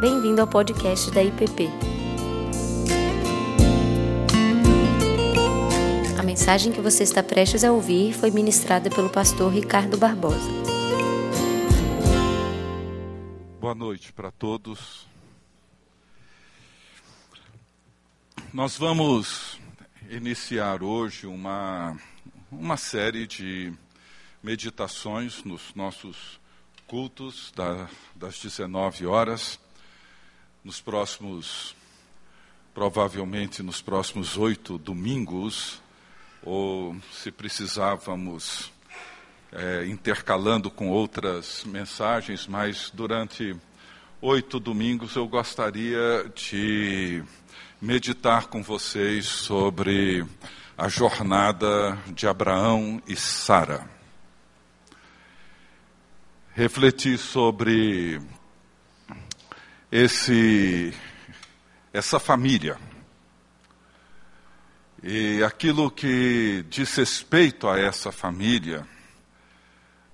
Bem-vindo ao podcast da IPP. A mensagem que você está prestes a ouvir foi ministrada pelo pastor Ricardo Barbosa. Boa noite para todos. Nós vamos iniciar hoje uma, uma série de meditações nos nossos cultos da, das 19 horas. Nos próximos, provavelmente nos próximos oito domingos, ou se precisávamos, é, intercalando com outras mensagens, mas durante oito domingos eu gostaria de meditar com vocês sobre a jornada de Abraão e Sara. Refletir sobre esse essa família. E aquilo que diz respeito a essa família,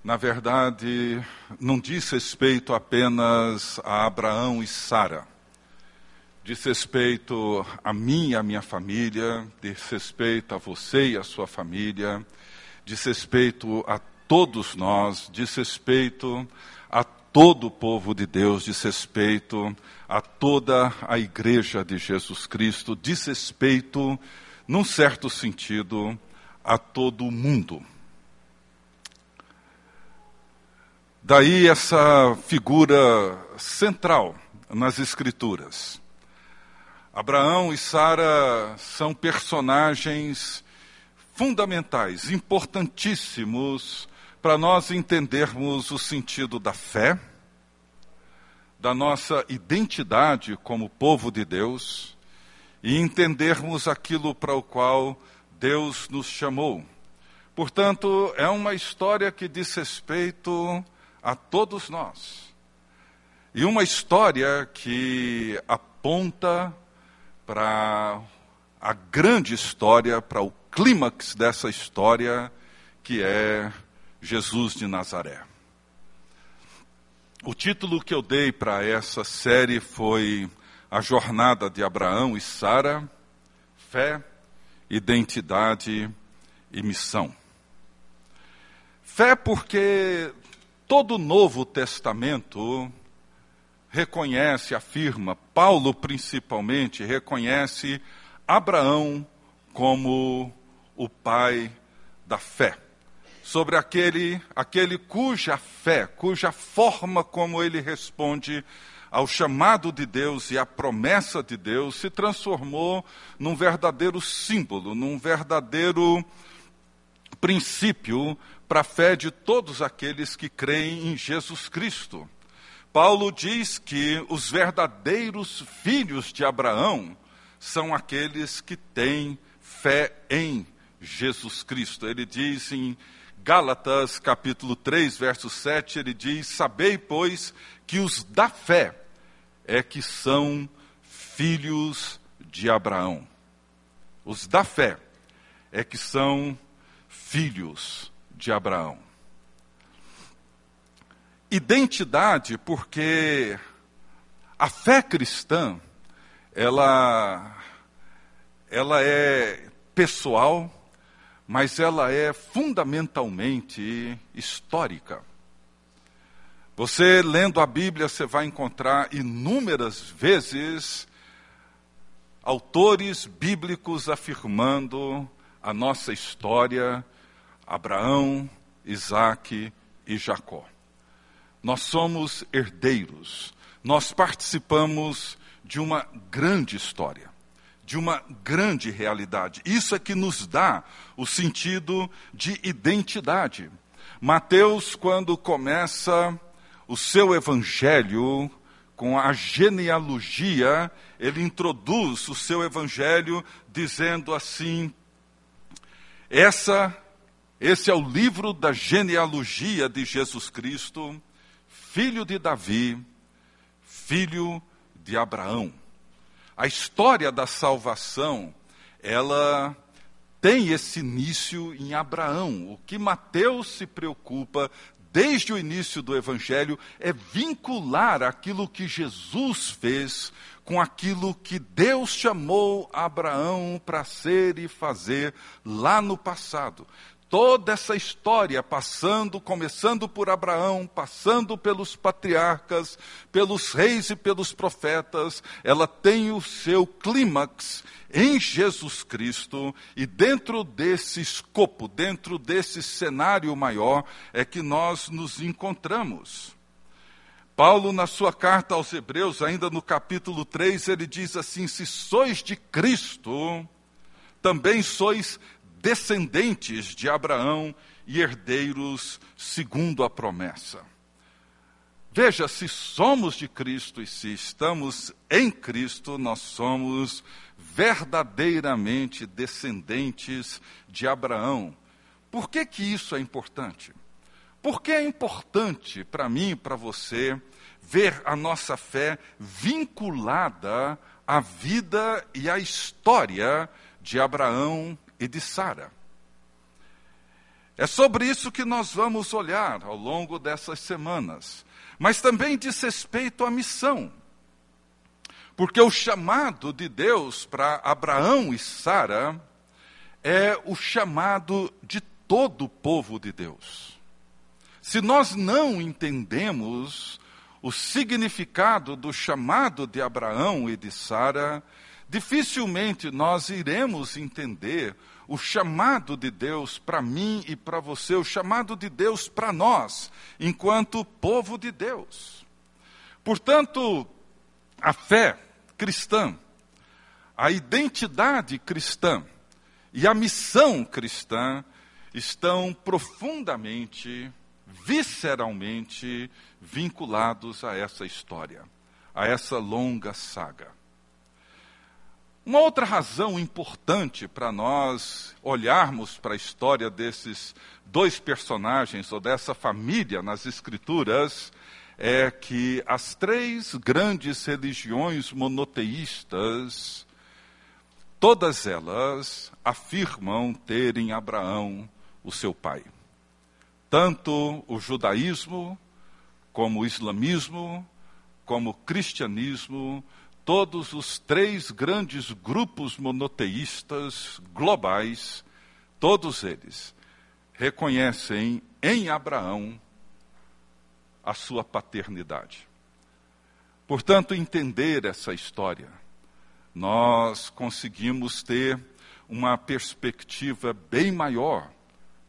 na verdade, não diz respeito apenas a Abraão e Sara. Diz respeito a mim e a minha família, diz respeito a você e a sua família, diz respeito a todos nós, diz respeito todo o povo de Deus, diz respeito a toda a igreja de Jesus Cristo, diz respeito, num certo sentido, a todo o mundo. Daí essa figura central nas Escrituras. Abraão e Sara são personagens fundamentais, importantíssimos para nós entendermos o sentido da fé, da nossa identidade como povo de Deus e entendermos aquilo para o qual Deus nos chamou. Portanto, é uma história que diz respeito a todos nós. E uma história que aponta para a grande história, para o clímax dessa história, que é Jesus de Nazaré. O título que eu dei para essa série foi A Jornada de Abraão e Sara, Fé, Identidade e Missão. Fé porque todo o Novo Testamento reconhece, afirma, Paulo principalmente reconhece Abraão como o pai da fé. Sobre aquele, aquele cuja fé, cuja forma como ele responde ao chamado de Deus e à promessa de Deus se transformou num verdadeiro símbolo, num verdadeiro princípio para a fé de todos aqueles que creem em Jesus Cristo. Paulo diz que os verdadeiros filhos de Abraão são aqueles que têm fé em Jesus Cristo. Ele diz em Gálatas, capítulo 3, verso 7, ele diz: Sabei, pois, que os da fé é que são filhos de Abraão. Os da fé é que são filhos de Abraão. Identidade, porque a fé cristã, ela, ela é pessoal, mas ela é fundamentalmente histórica. Você lendo a Bíblia, você vai encontrar inúmeras vezes autores bíblicos afirmando a nossa história, Abraão, Isaac e Jacó. Nós somos herdeiros, nós participamos de uma grande história, de uma grande realidade. Isso é que nos dá o sentido de identidade. Mateus, quando começa o seu evangelho com a genealogia, ele introduz o seu evangelho dizendo assim: essa, esse é o livro da genealogia de Jesus Cristo filho de Davi, filho de Abraão. A história da salvação, ela tem esse início em Abraão. O que Mateus se preocupa desde o início do Evangelho, é vincular aquilo que Jesus fez com aquilo que Deus chamou Abraão para ser e fazer lá no passado. Toda essa história passando, começando por Abraão, passando pelos patriarcas, pelos reis e pelos profetas, ela tem o seu clímax em Jesus Cristo, e dentro desse escopo, dentro desse cenário maior, é que nós nos encontramos. Paulo, na sua carta aos Hebreus, ainda no capítulo 3, ele diz assim: Se sois de Cristo, também sois descendentes de Abraão e herdeiros segundo a promessa. Veja, se somos de Cristo e se estamos em Cristo, nós somos verdadeiramente descendentes de Abraão. Por que, que isso é importante? Porque é importante para mim e para você ver a nossa fé vinculada à vida e à história de Abraão e de Sara. É sobre isso que nós vamos olhar ao longo dessas semanas. Mas também diz respeito à missão. Porque o chamado de Deus para Abraão e Sara é o chamado de todo o povo de Deus. Se nós não entendemos o significado do chamado de Abraão e de Sara, dificilmente nós iremos entender o chamado de Deus para mim e para você, o chamado de Deus para nós, enquanto povo de Deus. Portanto, a fé cristã, a identidade cristã e a missão cristã estão profundamente, visceralmente vinculados a essa história, a essa longa saga. Uma outra razão importante para nós olharmos para a história desses dois personagens ou dessa família nas Escrituras é que as três grandes religiões monoteístas, todas elas afirmam terem Abraão o seu pai. Tanto o judaísmo, como o islamismo, como o cristianismo, todos os três grandes grupos monoteístas globais, todos eles reconhecem em Abraão a sua paternidade. Portanto, entender essa história, nós conseguimos ter uma perspectiva bem maior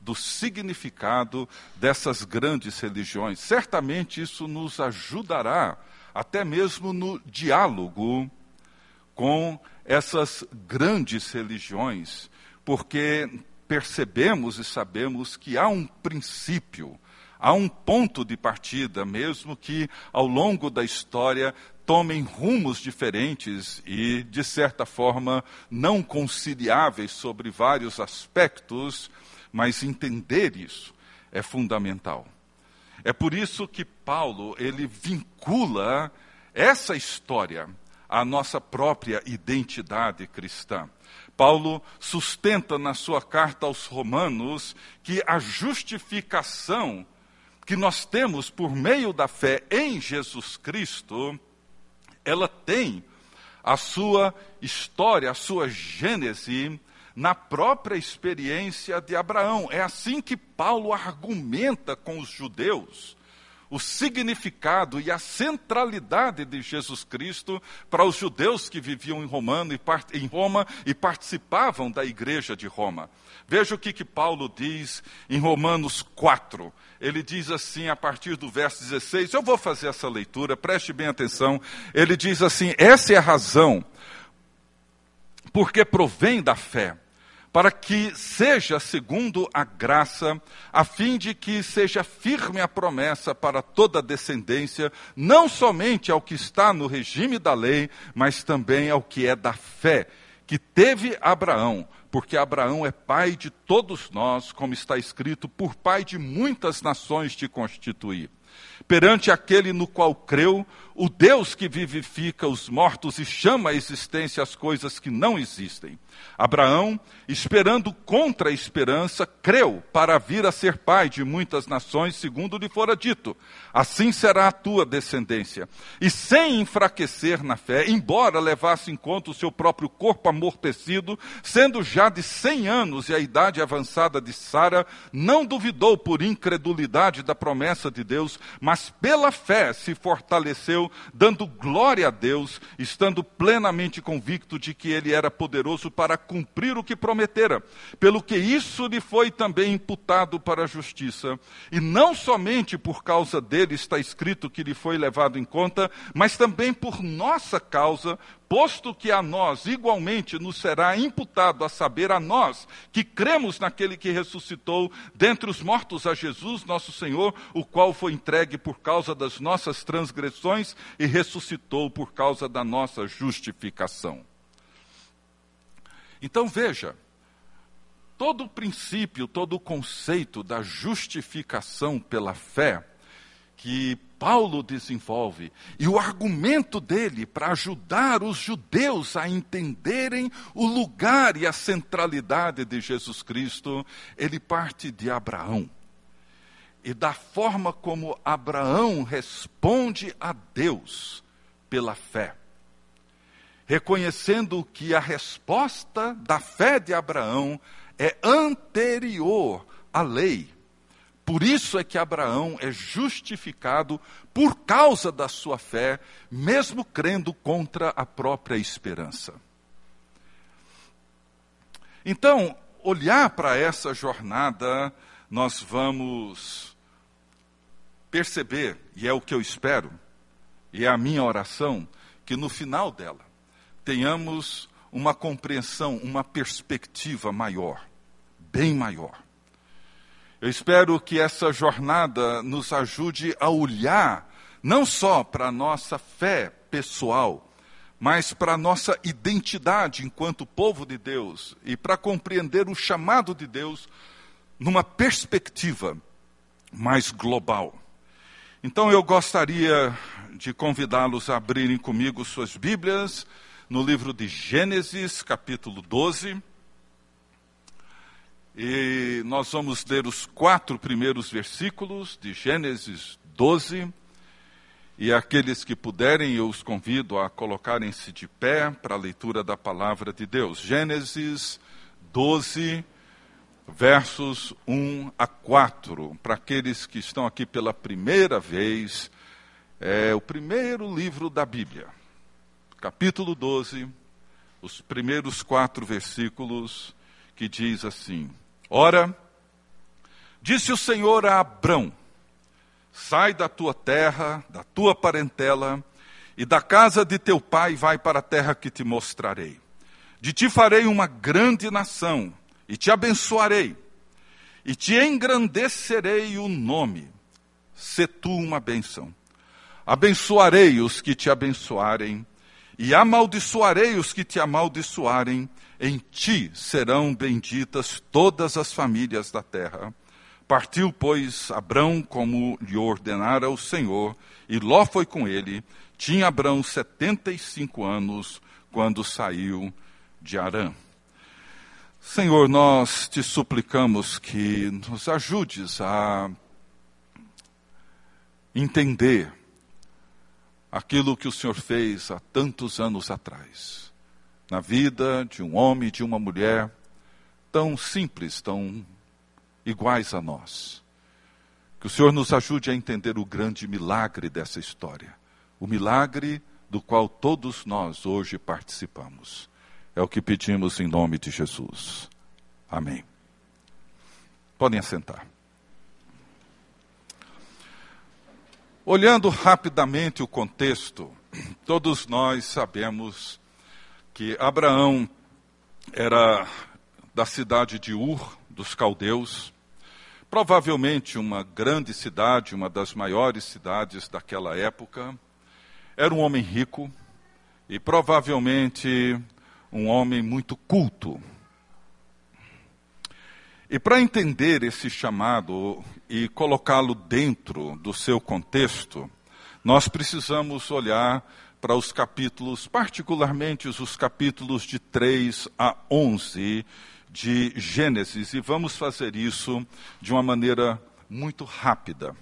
do significado dessas grandes religiões. Certamente isso nos ajudará, até mesmo no diálogo com essas grandes religiões, porque percebemos e sabemos que há um princípio há um ponto de partida, mesmo que ao longo da história tomem rumos diferentes e, de certa forma, não conciliáveis sobre vários aspectos, mas entender isso é fundamental. É por isso que Paulo, ele vincula essa história à nossa própria identidade cristã. Paulo sustenta na sua carta aos Romanos que a justificação que nós temos por meio da fé em Jesus Cristo, ela tem a sua história, a sua gênese na própria experiência de Abraão. É assim que Paulo argumenta com os judeus o significado e a centralidade de Jesus Cristo para os judeus que viviam em, em Roma e participavam da igreja de Roma. Veja o que, que Paulo diz em Romanos 4. Ele diz assim, a partir do verso 16, eu vou fazer essa leitura, preste bem atenção. Ele diz assim: essa é a razão, porque provém da fé para que seja segundo a graça, a fim de que seja firme a promessa para toda a descendência, não somente ao que está no regime da lei, mas também ao que é da fé, que teve Abraão, porque Abraão é pai de todos nós, como está escrito, por pai de muitas nações te constituir. perante aquele no qual creu, o Deus que vivifica os mortos e chama à existência as coisas que não existem. Abraão, esperando contra a esperança, creu para vir a ser pai de muitas nações, segundo lhe fora dito: assim será a tua descendência. E sem enfraquecer na fé, embora levasse em conta o seu próprio corpo amortecido, sendo já de cem anos e a idade avançada de Sara, não duvidou por incredulidade da promessa de Deus, mas pela fé se fortaleceu, dando glória a Deus, estando plenamente convicto de que ele era poderoso para cumprir o que prometera, pelo que isso lhe foi também imputado para a justiça. E não somente por causa dele está escrito que lhe foi levado em conta, mas também por nossa causa, posto que a nós igualmente nos será imputado a saber a nós que cremos naquele que ressuscitou dentre os mortos a Jesus, nosso Senhor, o qual foi entregue por causa das nossas transgressões e ressuscitou por causa da nossa justificação. Então veja, todo o princípio, todo o conceito da justificação pela fé que Paulo desenvolve e o argumento dele para ajudar os judeus a entenderem o lugar e a centralidade de Jesus Cristo, ele parte de Abraão. E da forma como Abraão responde a Deus pela fé reconhecendo que a resposta da fé de Abraão é anterior à lei. Por isso é que Abraão é justificado por causa da sua fé, mesmo crendo contra a própria esperança. Então, olhar para essa jornada, nós vamos perceber, e é o que eu espero, e é a minha oração, que no final dela, tenhamos uma compreensão, uma perspectiva maior, bem maior. Eu espero que essa jornada nos ajude a olhar não só para a nossa fé pessoal, mas para a nossa identidade enquanto povo de Deus e para compreender o chamado de Deus numa perspectiva mais global. Então eu gostaria de convidá-los a abrirem comigo suas Bíblias no livro de Gênesis, capítulo 12. E nós vamos ler os quatro primeiros versículos de Gênesis 12. E aqueles que puderem, eu os convido a colocarem-se de pé para a leitura da palavra de Deus. Gênesis 12, versos 1 a 4. Para aqueles que estão aqui pela primeira vez, é o primeiro livro da Bíblia capítulo 12, os primeiros quatro versículos, que diz assim: Ora, disse o Senhor a Abrão: Sai da tua terra, da tua parentela, e da casa de teu pai, vai para a terra que te mostrarei. De ti farei uma grande nação, e te abençoarei, e te engrandecerei o nome. Se tu uma bênção. Abençoarei os que te abençoarem, e amaldiçoarei os que te amaldiçoarem, em ti serão benditas todas as famílias da terra. Partiu, pois, Abrão como lhe ordenara o Senhor, e Ló foi com ele. Tinha Abrão setenta e cinco anos quando saiu de Arã. Senhor, nós te suplicamos que nos ajudes a entender aquilo que o Senhor fez há tantos anos atrás, na vida de um homem e de uma mulher tão simples, tão iguais a nós. Que o Senhor nos ajude a entender o grande milagre dessa história, o milagre do qual todos nós hoje participamos. É o que pedimos em nome de Jesus. Amém. Podem assentar. Olhando rapidamente o contexto, todos nós sabemos que Abraão era da cidade de Ur, dos caldeus, provavelmente uma grande cidade, uma das maiores cidades daquela época. Era um homem rico e provavelmente um homem muito culto. E para entender esse chamado e colocá-lo dentro do seu contexto, nós precisamos olhar para os capítulos, particularmente os capítulos de 3 a 11 de Gênesis, e vamos fazer isso de uma maneira muito rápida.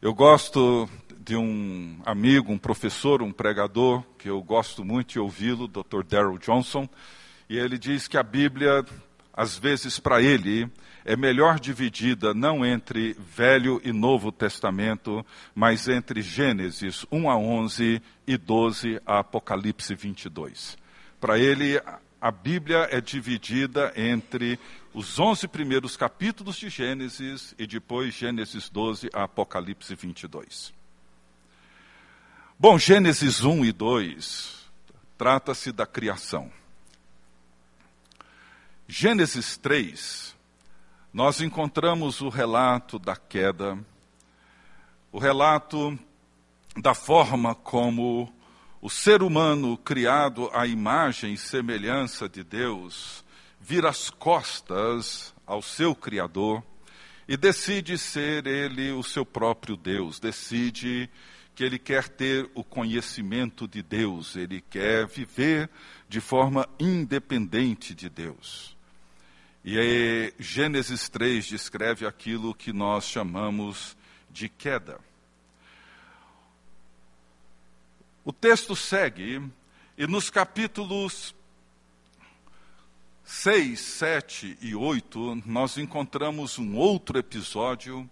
Eu gosto de um amigo, um professor, um pregador, que eu gosto muito de ouvi-lo, Dr. Darrell Johnson, e ele diz que a Bíblia, às vezes para ele, é melhor dividida não entre Velho e Novo Testamento, mas entre Gênesis 1 a 11 e 12 a Apocalipse 22. Para ele, a Bíblia é dividida entre os 11 primeiros capítulos de Gênesis e depois Gênesis 12 a Apocalipse 22. Bom, Gênesis 1 e 2 trata-se da criação. Gênesis 3 nós encontramos o relato da queda, o relato da forma como o ser humano criado à imagem e semelhança de Deus vira as costas ao seu Criador e decide ser ele o seu próprio Deus, decide que ele quer ter o conhecimento de Deus, ele quer viver de forma independente de Deus. E Gênesis 3 descreve aquilo que nós chamamos de queda. O texto segue, e nos capítulos 6, 7 e 8, nós encontramos um outro episódio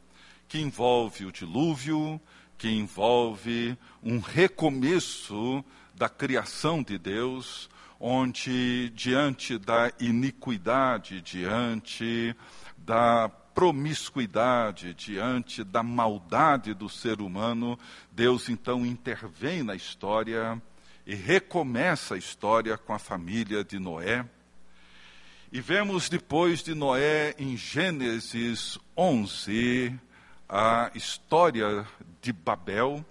que envolve o dilúvio, que envolve um recomeço da criação de Deus, onde, diante da iniquidade, diante da promiscuidade, diante da maldade do ser humano, Deus então intervém na história e recomeça a história com a família de Noé. E vemos depois de Noé, em Gênesis 11, a história de Babel,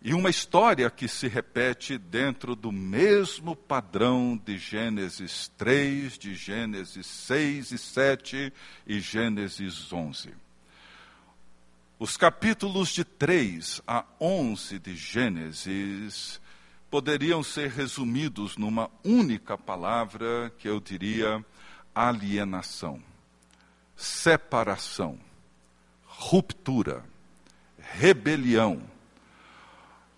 e uma história que se repete dentro do mesmo padrão de Gênesis 3, de Gênesis 6 e 7 e Gênesis 11. Os capítulos de 3 a 11 de Gênesis poderiam ser resumidos numa única palavra que eu diria alienação, separação, ruptura, rebelião.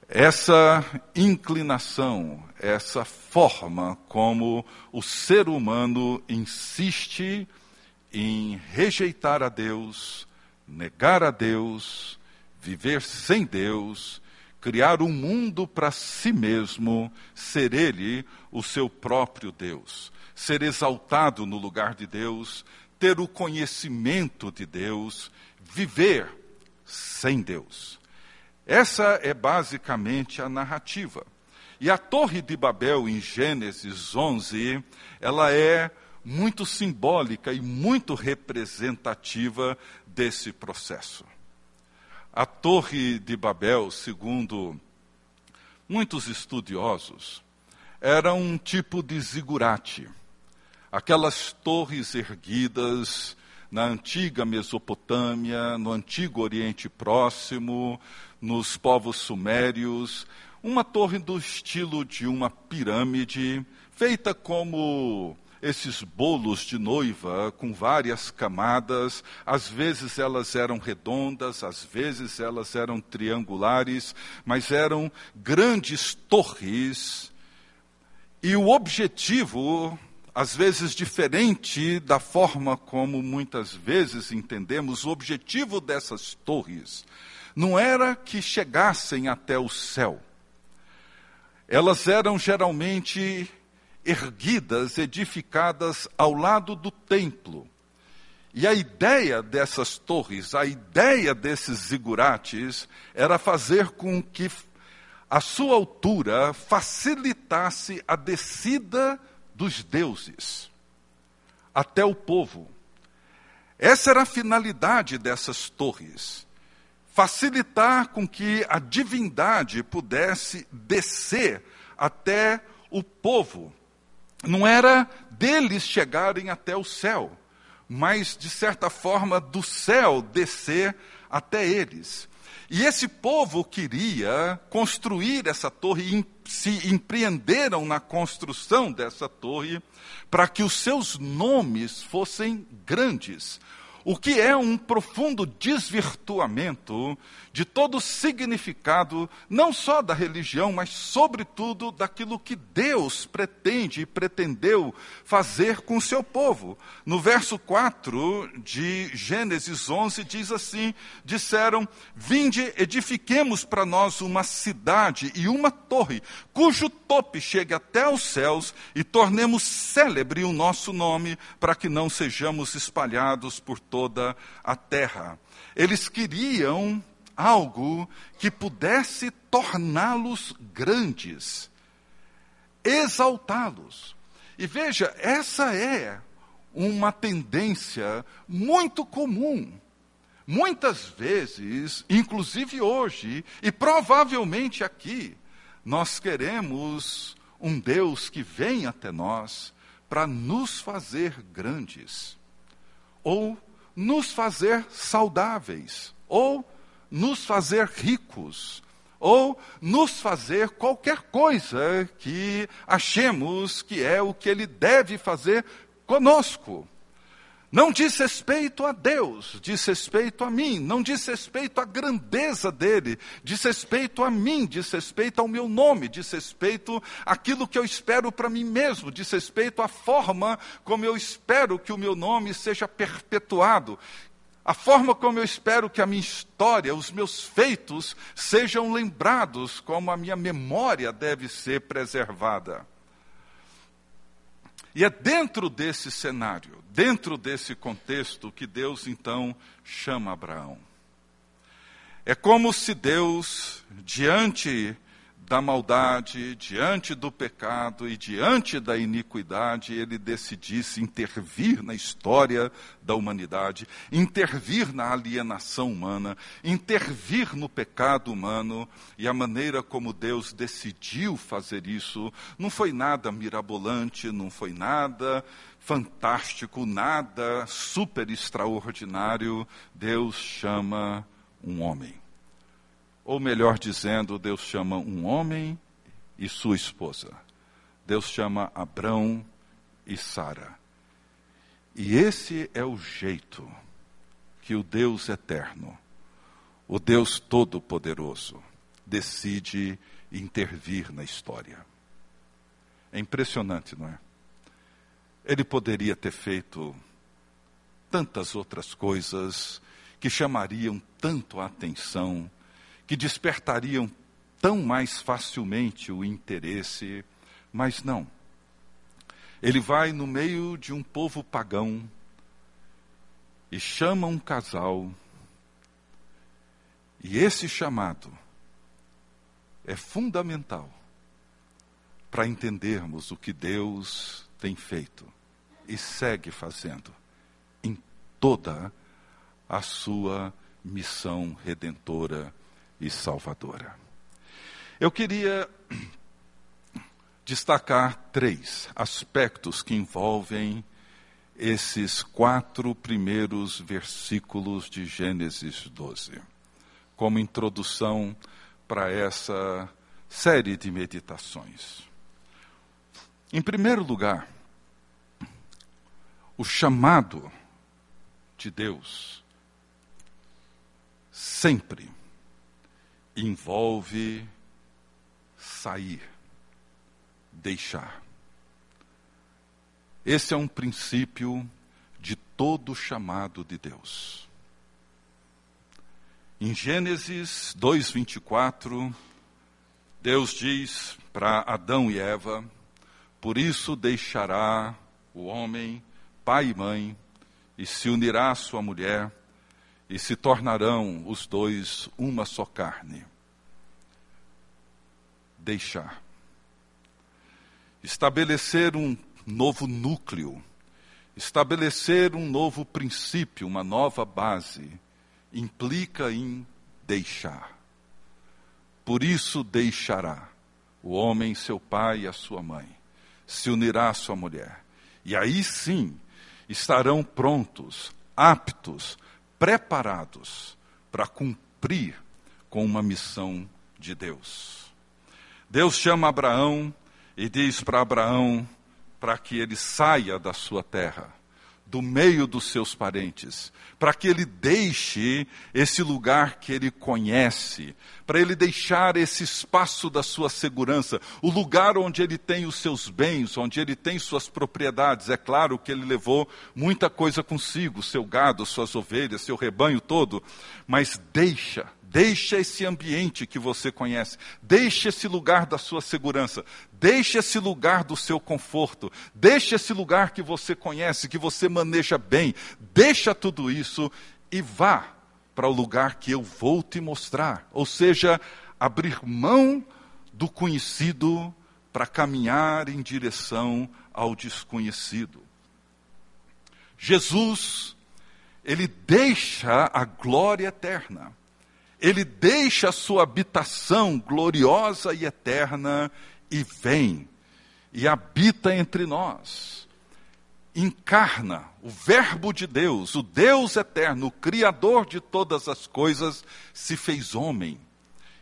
Essa inclinação, essa forma como o ser humano insiste em rejeitar a Deus, negar a Deus, viver sem Deus, criar um mundo para si mesmo, ser ele o seu próprio Deus, ser exaltado no lugar de Deus, ter o conhecimento de Deus, viver sem Deus. Essa é basicamente a narrativa. E a Torre de Babel, em Gênesis 11, ela é muito simbólica e muito representativa desse processo. A Torre de Babel, segundo muitos estudiosos, era um tipo de zigurate, aquelas torres erguidas na antiga Mesopotâmia, no antigo Oriente Próximo, nos povos sumérios, uma torre do estilo de uma pirâmide, feita como esses bolos de noiva com várias camadas, às vezes elas eram redondas, às vezes elas eram triangulares, mas eram grandes torres. E o objetivo, às vezes diferente da forma como muitas vezes entendemos, o objetivo dessas torres não era que chegassem até o céu. Elas eram geralmente erguidas, edificadas ao lado do templo. E a ideia dessas torres, a ideia desses zigurates, era fazer com que a sua altura facilitasse a descida dos deuses até o povo. Essa era a finalidade dessas torres facilitar com que a divindade pudesse descer até o povo. Não era deles chegarem até o céu, mas de certa forma do céu descer até eles. E esse povo queria construir essa torre, se empreenderam na construção dessa torre, para que os seus nomes fossem grandes, o que é um profundo desvirtuamento de todo o significado, não só da religião, mas, sobretudo, daquilo que Deus pretende e pretendeu fazer com o seu povo. No verso 4 de Gênesis 11, diz assim: Disseram: Vinde, edifiquemos para nós uma cidade e uma torre, cujo tope chegue até os céus, e tornemos célebre o nosso nome, para que não sejamos espalhados por toda a terra. Eles queriam algo que pudesse torná-los grandes, exaltá-los. E veja, essa é uma tendência muito comum. Muitas vezes, inclusive hoje, e provavelmente aqui, nós queremos um Deus que vem até nós para nos fazer grandes, ou nos fazer saudáveis, ou nos fazer ricos, ou nos fazer qualquer coisa que achemos que é o que Ele deve fazer conosco. Não diz respeito a Deus, diz respeito a mim, não diz respeito à grandeza dele, diz respeito a mim, diz respeito ao meu nome, diz respeito àquilo que eu espero para mim mesmo, diz respeito à forma como eu espero que o meu nome seja perpetuado, a forma como eu espero que a minha história, os meus feitos sejam lembrados, como a minha memória deve ser preservada. E é dentro desse cenário, dentro desse contexto, que Deus então chama Abraão. É como se Deus, diante da maldade, diante do pecado e diante da iniquidade, ele decidisse intervir na história da humanidade, intervir na alienação humana, intervir no pecado humano, e a maneira como Deus decidiu fazer isso não foi nada mirabolante, não foi nada fantástico, nada super extraordinário. Deus chama um homem ou melhor dizendo, Deus chama um homem e sua esposa. Deus chama Abrão e Sara. E esse é o jeito que o Deus eterno, o Deus todo-poderoso, decide intervir na história. É impressionante, não é? Ele poderia ter feito tantas outras coisas que chamariam tanto a atenção que despertariam tão mais facilmente o interesse, mas não. Ele vai no meio de um povo pagão e chama um casal, e esse chamado é fundamental para entendermos o que Deus tem feito e segue fazendo em toda a sua missão redentora e salvadora. Eu queria destacar três aspectos que envolvem esses quatro primeiros versículos de Gênesis 12, como introdução para essa série de meditações. Em primeiro lugar, o chamado de Deus sempre envolve sair, deixar. Esse é um princípio de todo chamado de Deus. Em Gênesis 2:24, Deus diz para Adão e Eva: Por isso deixará o homem pai e mãe e se unirá à sua mulher e se tornarão os dois uma só carne. Deixar. Estabelecer um novo núcleo, estabelecer um novo princípio, uma nova base, implica em deixar. Por isso deixará o homem seu pai e a sua mãe, se unirá à sua mulher. E aí sim, estarão prontos, aptos, preparados para cumprir com uma missão de Deus. Deus chama Abraão e diz para Abraão para que ele saia da sua terra do meio dos seus parentes, para que ele deixe esse lugar que ele conhece, para ele deixar esse espaço da sua segurança, o lugar onde ele tem os seus bens, onde ele tem suas propriedades. É claro que ele levou muita coisa consigo, seu gado, suas ovelhas, seu rebanho todo, mas deixa Deixa esse ambiente que você conhece, deixa esse lugar da sua segurança, deixa esse lugar do seu conforto, deixa esse lugar que você conhece, que você maneja bem, deixa tudo isso e vá para o lugar que eu vou te mostrar. Ou seja, abrir mão do conhecido para caminhar em direção ao desconhecido. Jesus, ele deixa a glória eterna ele deixa a sua habitação gloriosa e eterna e vem e habita entre nós. Encarna o Verbo de Deus, o Deus eterno, o Criador de todas as coisas, se fez homem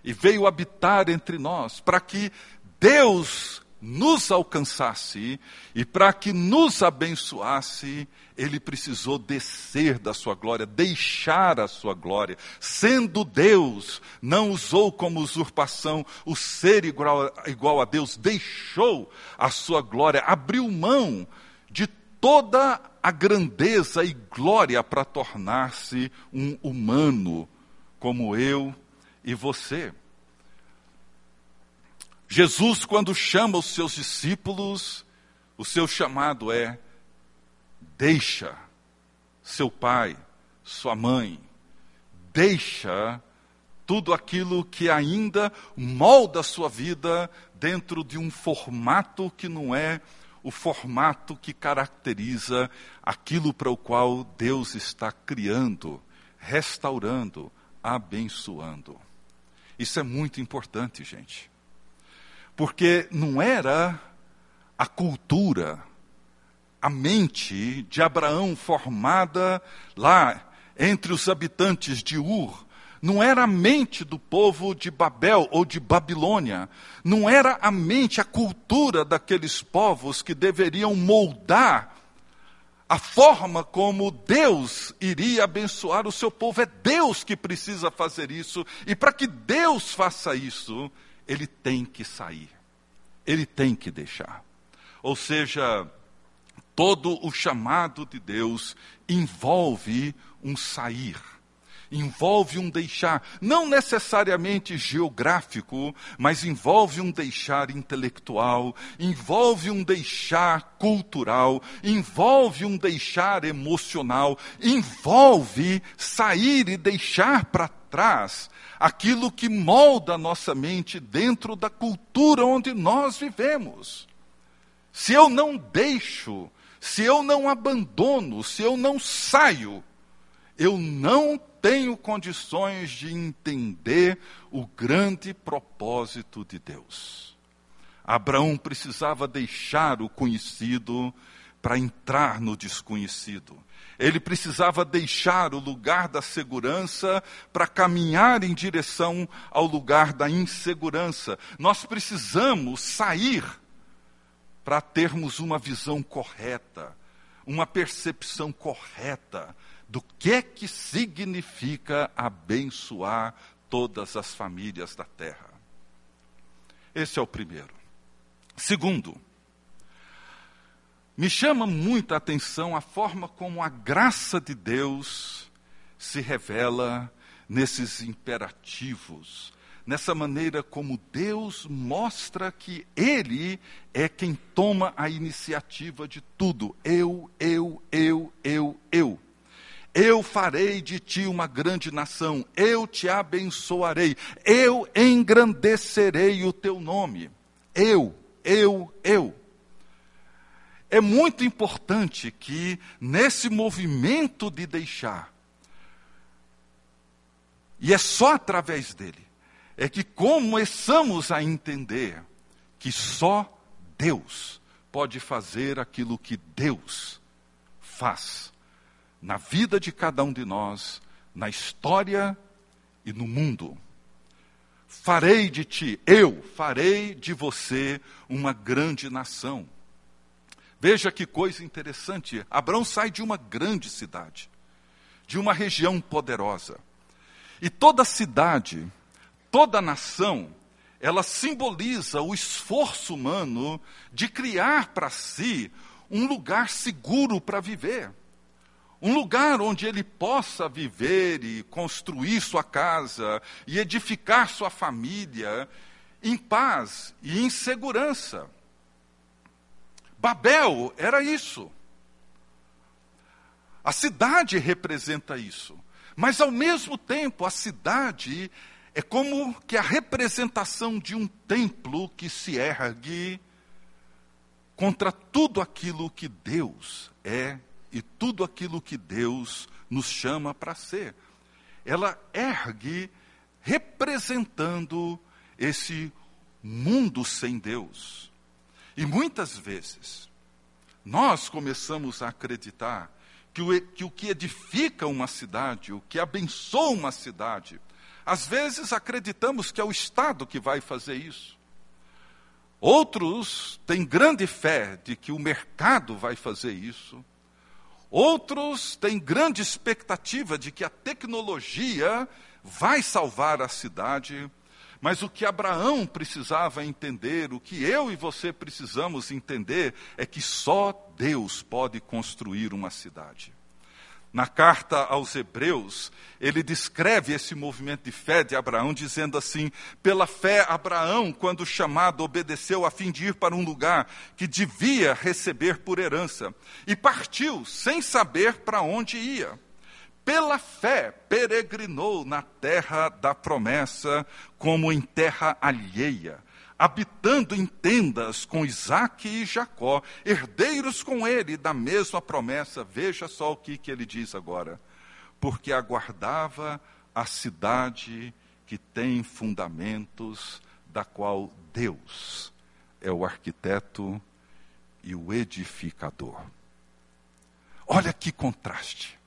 e veio habitar entre nós, para que Deus nos alcançasse e para que nos abençoasse, ele precisou descer da sua glória, deixar a sua glória. Sendo Deus, não usou como usurpação o ser igual, igual a Deus, deixou a sua glória, abriu mão de toda a grandeza e glória para tornar-se um humano como eu e você. Jesus, quando chama os seus discípulos, o seu chamado é: deixa seu pai, sua mãe, deixa tudo aquilo que ainda molda a sua vida dentro de um formato que não é o formato que caracteriza aquilo para o qual Deus está criando, restaurando, abençoando. Isso é muito importante, gente. Porque não era a cultura, a mente de Abraão formada lá entre os habitantes de Ur, não era a mente do povo de Babel ou de Babilônia, não era a mente, a cultura daqueles povos que deveriam moldar a forma como Deus iria abençoar o seu povo. É Deus que precisa fazer isso, e para que Deus faça isso, ele tem que sair, ele tem que deixar. Ou seja, todo o chamado de Deus envolve um sair, envolve um deixar, não necessariamente geográfico, mas envolve um deixar intelectual, envolve um deixar cultural, envolve um deixar emocional, envolve sair e deixar para trás aquilo que molda a nossa mente dentro da cultura onde nós vivemos. Se eu não deixo, se eu não abandono, se eu não saio, eu não tenho condições de entender o grande propósito de Deus. Abraão precisava deixar o conhecido para entrar no desconhecido. Ele precisava deixar o lugar da segurança para caminhar em direção ao lugar da insegurança. Nós precisamos sair para termos uma visão correta, uma percepção correta do que é que significa abençoar todas as famílias da terra. Esse é o primeiro. Segundo, me chama muita atenção a forma como a graça de Deus se revela nesses imperativos, nessa maneira como Deus mostra que Ele é quem toma a iniciativa de tudo. Eu, eu, eu, eu, eu. Eu farei de ti uma grande nação, eu te abençoarei, eu engrandecerei o teu nome. Eu, eu, eu. É muito importante que nesse movimento de deixar, e é só através dele, é que começamos a entender que só Deus pode fazer aquilo que Deus faz na vida de cada um de nós, na história e no mundo. Farei de ti, eu farei de você uma grande nação. Veja que coisa interessante. Abraão sai de uma grande cidade, de uma região poderosa. E toda cidade, toda nação, ela simboliza o esforço humano de criar para si um lugar seguro para viver. Um lugar onde ele possa viver e construir sua casa e edificar sua família em paz e em segurança. Babel era isso. A cidade representa isso. Mas, ao mesmo tempo, a cidade é como que a representação de um templo que se ergue contra tudo aquilo que Deus é e tudo aquilo que Deus nos chama para ser. Ela ergue representando esse mundo sem Deus. E muitas vezes, nós começamos a acreditar que o, que o que edifica uma cidade, o que abençoa uma cidade, às vezes acreditamos que é o Estado que vai fazer isso. Outros têm grande fé de que o mercado vai fazer isso. Outros têm grande expectativa de que a tecnologia vai salvar a cidade. Mas o que Abraão precisava entender, o que eu e você precisamos entender, é que só Deus pode construir uma cidade na carta aos Hebreus, ele descreve esse movimento de fé de Abraão, dizendo assim: pela fé, Abraão, quando chamado, obedeceu a fim de ir para um lugar que devia receber por herança, e partiu sem saber para onde ia. Pela fé, peregrinou na terra da promessa, como em terra alheia habitando em tendas com Isaac e Jacó, herdeiros com ele da mesma promessa. Veja só o que, que ele diz agora. Porque aguardava a cidade que tem fundamentos, da qual Deus é o arquiteto e o edificador. Olha que contraste.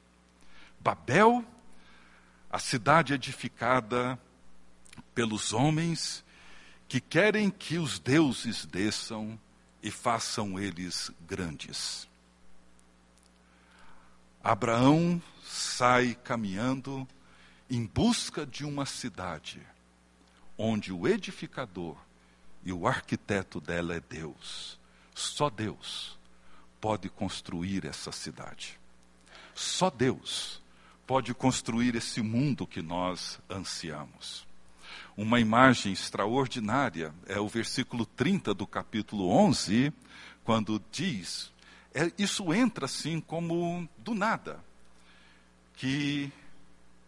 Babel, a cidade edificada pelos homens, que querem que os deuses desçam e façam eles grandes. Abraão sai caminhando em busca de uma cidade onde o edificador e o arquiteto dela é Deus. Só Deus pode construir essa cidade. Só Deus pode construir esse mundo que nós ansiamos uma imagem extraordinária. É o versículo 30 do capítulo 11, quando diz: é, isso entra assim como do nada, que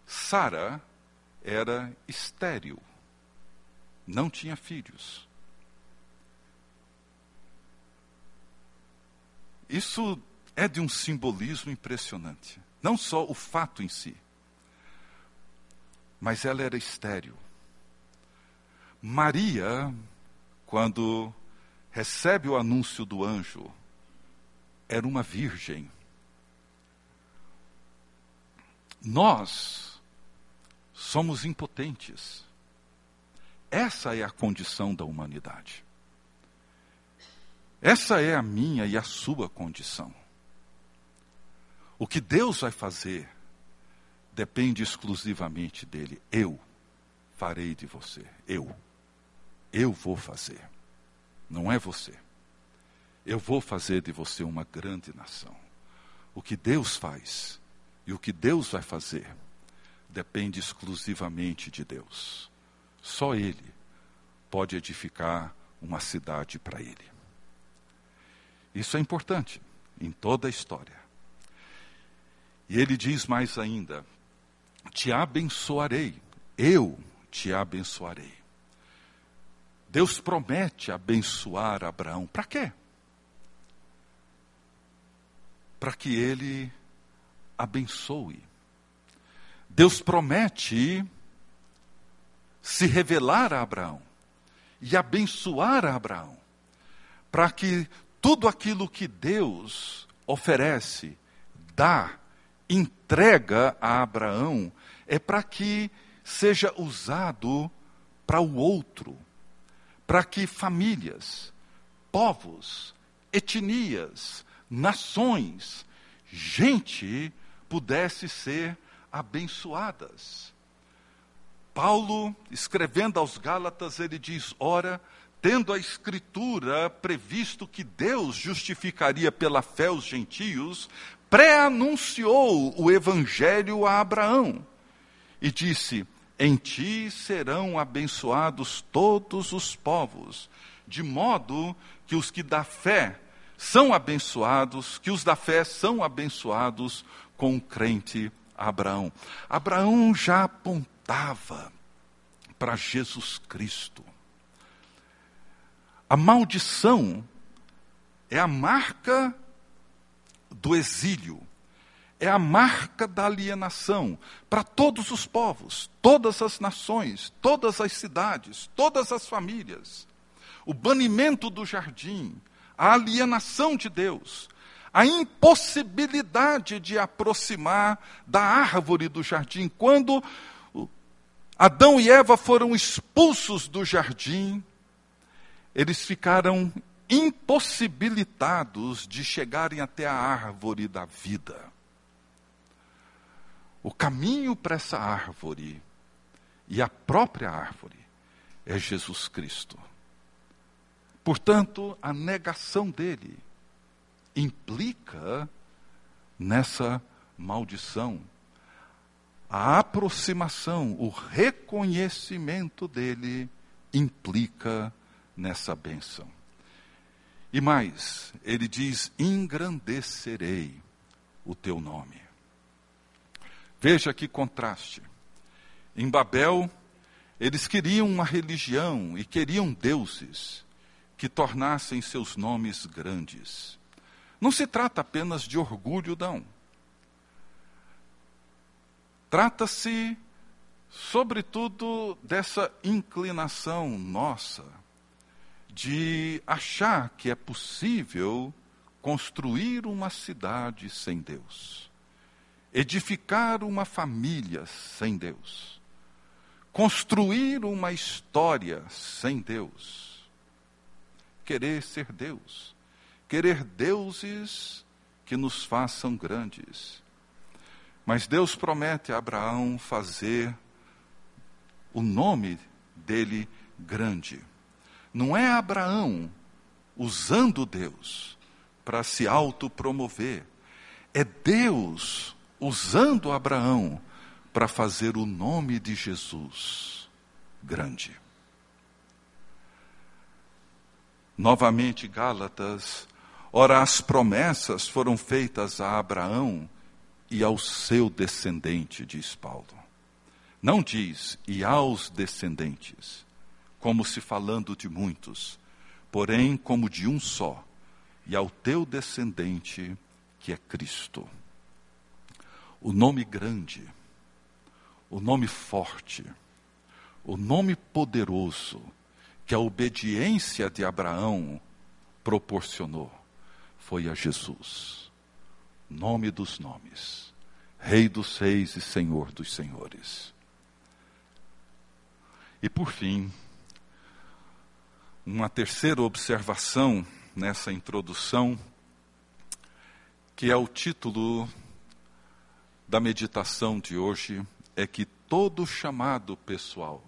Sara era estéril, não tinha filhos. Isso é de um simbolismo impressionante. Não só o fato em si, mas ela era estéril. Maria, quando recebe o anúncio do anjo, era uma virgem. Nós somos impotentes. Essa é a condição da humanidade. Essa é a minha e a sua condição. O que Deus vai fazer depende exclusivamente dele. Eu farei de você. Eu. Eu vou fazer. Não é você. Eu vou fazer de você uma grande nação. O que Deus faz e o que Deus vai fazer depende exclusivamente de Deus. Só Ele pode edificar uma cidade para Ele. Isso é importante em toda a história. E ele diz mais ainda: Te abençoarei, eu te abençoarei. Deus promete abençoar Abraão. Para quê? Para que ele abençoe. Deus promete se revelar a Abraão e abençoar a Abraão, para que tudo aquilo que Deus oferece dá, entrega a Abraão, é para que seja usado para o outro, para que famílias, povos, etnias, nações, gente pudesse ser abençoadas. Paulo, escrevendo aos Gálatas, ele diz: Ora, tendo a Escritura previsto que Deus justificaria pela fé os gentios, pré-anunciou o Evangelho a Abraão e disse: Em ti serão abençoados todos os povos, de modo que os que da fé são abençoados, que os da fé são abençoados com o crente Abraão. Abraão já apontava para Jesus Cristo. A maldição é a marca do exílio, é a marca da alienação para todos os povos, todas as nações, todas as cidades, todas as famílias. O banimento do jardim, a alienação de Deus, a impossibilidade de aproximar da árvore do jardim. Quando Adão e Eva foram expulsos do jardim, eles ficaram impossibilitados de chegarem até a árvore da vida. O caminho para essa árvore e a própria árvore é Jesus Cristo. Portanto, a negação dele implica nessa maldição. A aproximação, o reconhecimento dele implica nessa bênção. E mais, ele diz: engrandecerei o teu nome. Veja que contraste. Em Babel, eles queriam uma religião e queriam deuses que tornassem seus nomes grandes. Não se trata apenas de orgulho, não. Trata-se, sobretudo, dessa inclinação nossa de achar que é possível construir uma cidade sem Deus, edificar uma família sem Deus, construir uma história sem Deus, querer ser Deus querer deuses que nos façam grandes. Mas Deus promete a Abraão fazer o nome dele grande. Não é Abraão usando Deus para se autopromover, é Deus usando Abraão para fazer o nome de Jesus grande. Novamente, Gálatas Ora, as promessas foram feitas a Abraão e ao seu descendente, diz Paulo. Não diz e aos descendentes, como se falando de muitos, porém como de um só, e ao teu descendente, que é Cristo. O nome grande, o nome forte, o nome poderoso que a obediência de Abraão proporcionou foi a Jesus, nome dos nomes, Rei dos Reis e Senhor dos Senhores. E por fim, uma terceira observação nessa introdução, que é o título da meditação de hoje, é que todo chamado pessoal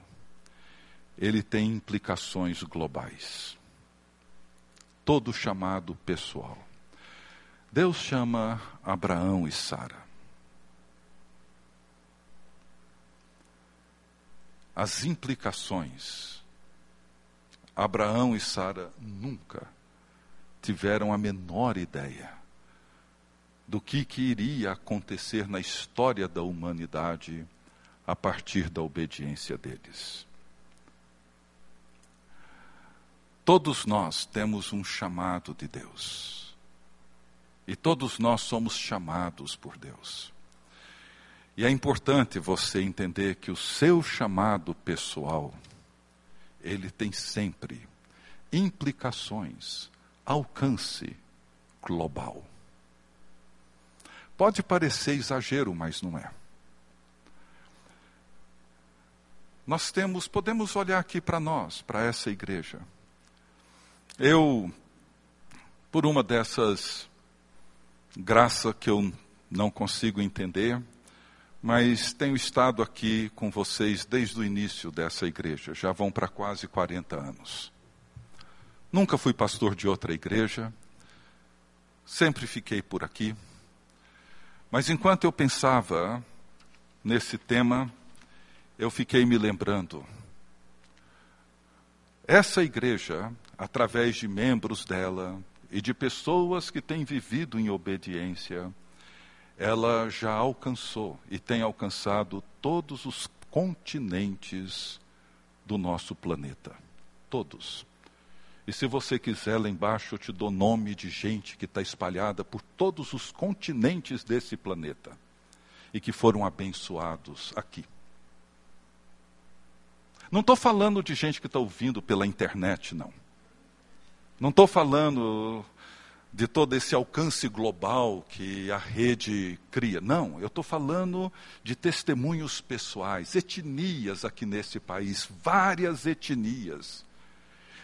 ele tem implicações globais. Todo chamado pessoal. Deus chama Abraão e Sara. As implicações. Abraão e Sara nunca tiveram a menor ideia do que, que iria acontecer na história da humanidade a partir da obediência deles. Todos nós temos um chamado de Deus. E todos nós somos chamados por Deus. E é importante você entender que o seu chamado pessoal, ele tem sempre implicações, alcance global. Pode parecer exagero, mas não é. Nós temos, podemos olhar aqui para nós, para essa igreja. Eu, por uma dessas graças que eu não consigo entender, mas tenho estado aqui com vocês desde o início dessa igreja, já vão para quase 40 anos. Nunca fui pastor de outra igreja, sempre fiquei por aqui. Mas enquanto eu pensava nesse tema, eu fiquei me lembrando. Essa igreja, através de membros dela e de pessoas que têm vivido em obediência, ela já alcançou e tem alcançado todos os continentes do nosso planeta. Todos. E se você quiser, lá embaixo eu te dou nome de gente que está espalhada por todos os continentes desse planeta e que foram abençoados aqui. Não estou falando de gente que está ouvindo pela internet, não. Não estou falando de todo esse alcance global que a rede cria. Não, eu estou falando de testemunhos pessoais, etnias aqui nesse país, várias etnias,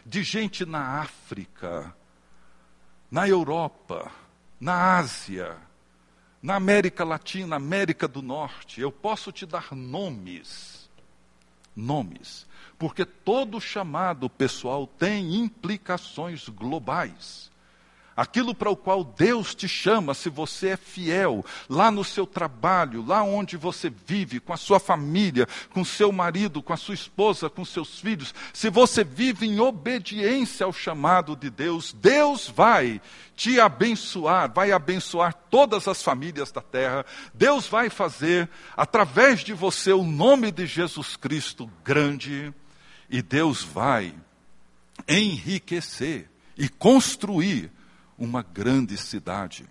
de gente na África, na Europa, na Ásia, na América Latina, América do Norte. Eu posso te dar nomes, nomes, porque todo chamado pessoal tem implicações globais. Aquilo para o qual Deus te chama, se você é fiel, lá no seu trabalho, lá onde você vive, com a sua família, com seu marido, com a sua esposa, com seus filhos, se você vive em obediência ao chamado de Deus, Deus vai te abençoar, vai abençoar todas as famílias da terra. Deus vai fazer, através de você, o nome de Jesus Cristo grande, e Deus vai enriquecer e construir uma grande cidade.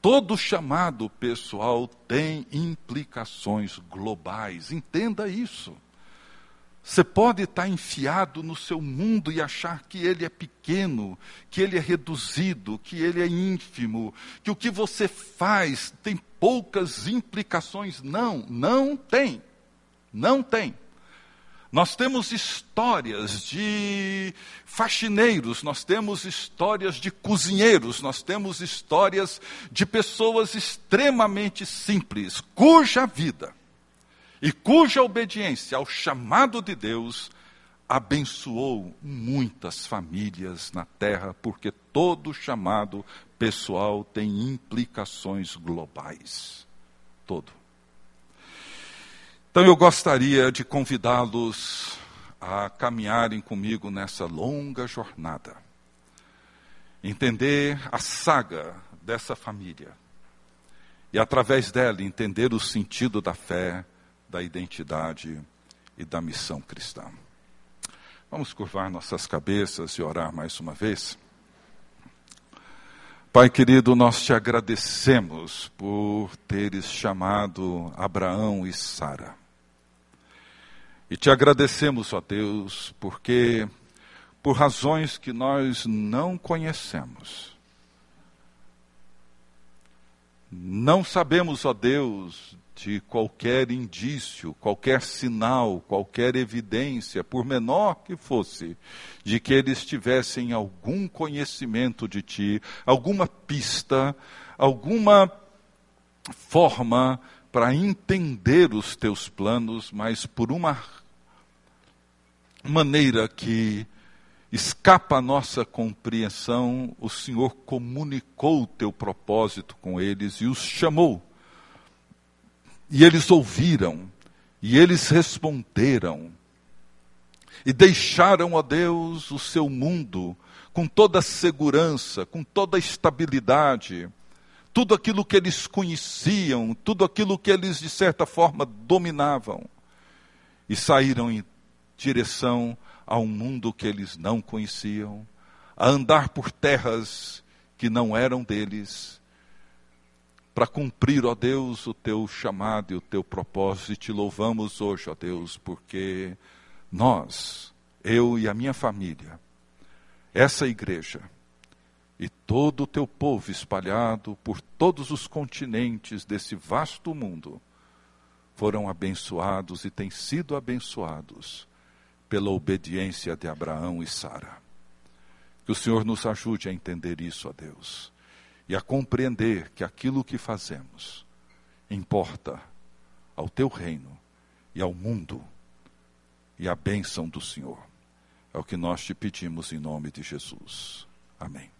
Todo chamado pessoal tem implicações globais, entenda isso. Você pode estar enfiado no seu mundo e achar que ele é pequeno, que ele é reduzido, que ele é ínfimo, que o que você faz tem poucas implicações. Não, não tem. Não tem. Nós temos histórias de faxineiros, nós temos histórias de cozinheiros, nós temos histórias de pessoas extremamente simples, cuja vida e cuja obediência ao chamado de Deus abençoou muitas famílias na terra, porque todo chamado pessoal tem implicações globais. Todo. Então eu gostaria de convidá-los a caminharem comigo nessa longa jornada. Entender a saga dessa família. E através dela entender o sentido da fé, da identidade e da missão cristã. Vamos curvar nossas cabeças e orar mais uma vez. Pai querido, nós te agradecemos por teres chamado Abraão e Sara. E te agradecemos, ó Deus, porque por razões que nós não conhecemos, não sabemos, ó Deus, de qualquer indício, qualquer sinal, qualquer evidência, por menor que fosse, de que eles tivessem algum conhecimento de Ti, alguma pista, alguma forma para entender os Teus planos, mas por uma maneira que escapa a nossa compreensão, o Senhor comunicou o teu propósito com eles e os chamou. E eles ouviram, e eles responderam, e deixaram a Deus o seu mundo com toda a segurança, com toda a estabilidade, tudo aquilo que eles conheciam, tudo aquilo que eles de certa forma dominavam, e saíram em direção a um mundo que eles não conheciam, a andar por terras que não eram deles, para cumprir, ó Deus, o teu chamado e o teu propósito. E te louvamos hoje, ó Deus, porque nós, eu e a minha família, essa igreja, e todo o teu povo espalhado por todos os continentes desse vasto mundo foram abençoados e têm sido abençoados pela obediência de Abraão e Sara. Que o Senhor nos ajude a entender isso, ó Deus, e a compreender que aquilo que fazemos importa ao teu reino e ao mundo e à bênção do Senhor. É o que nós te pedimos em nome de Jesus. Amém.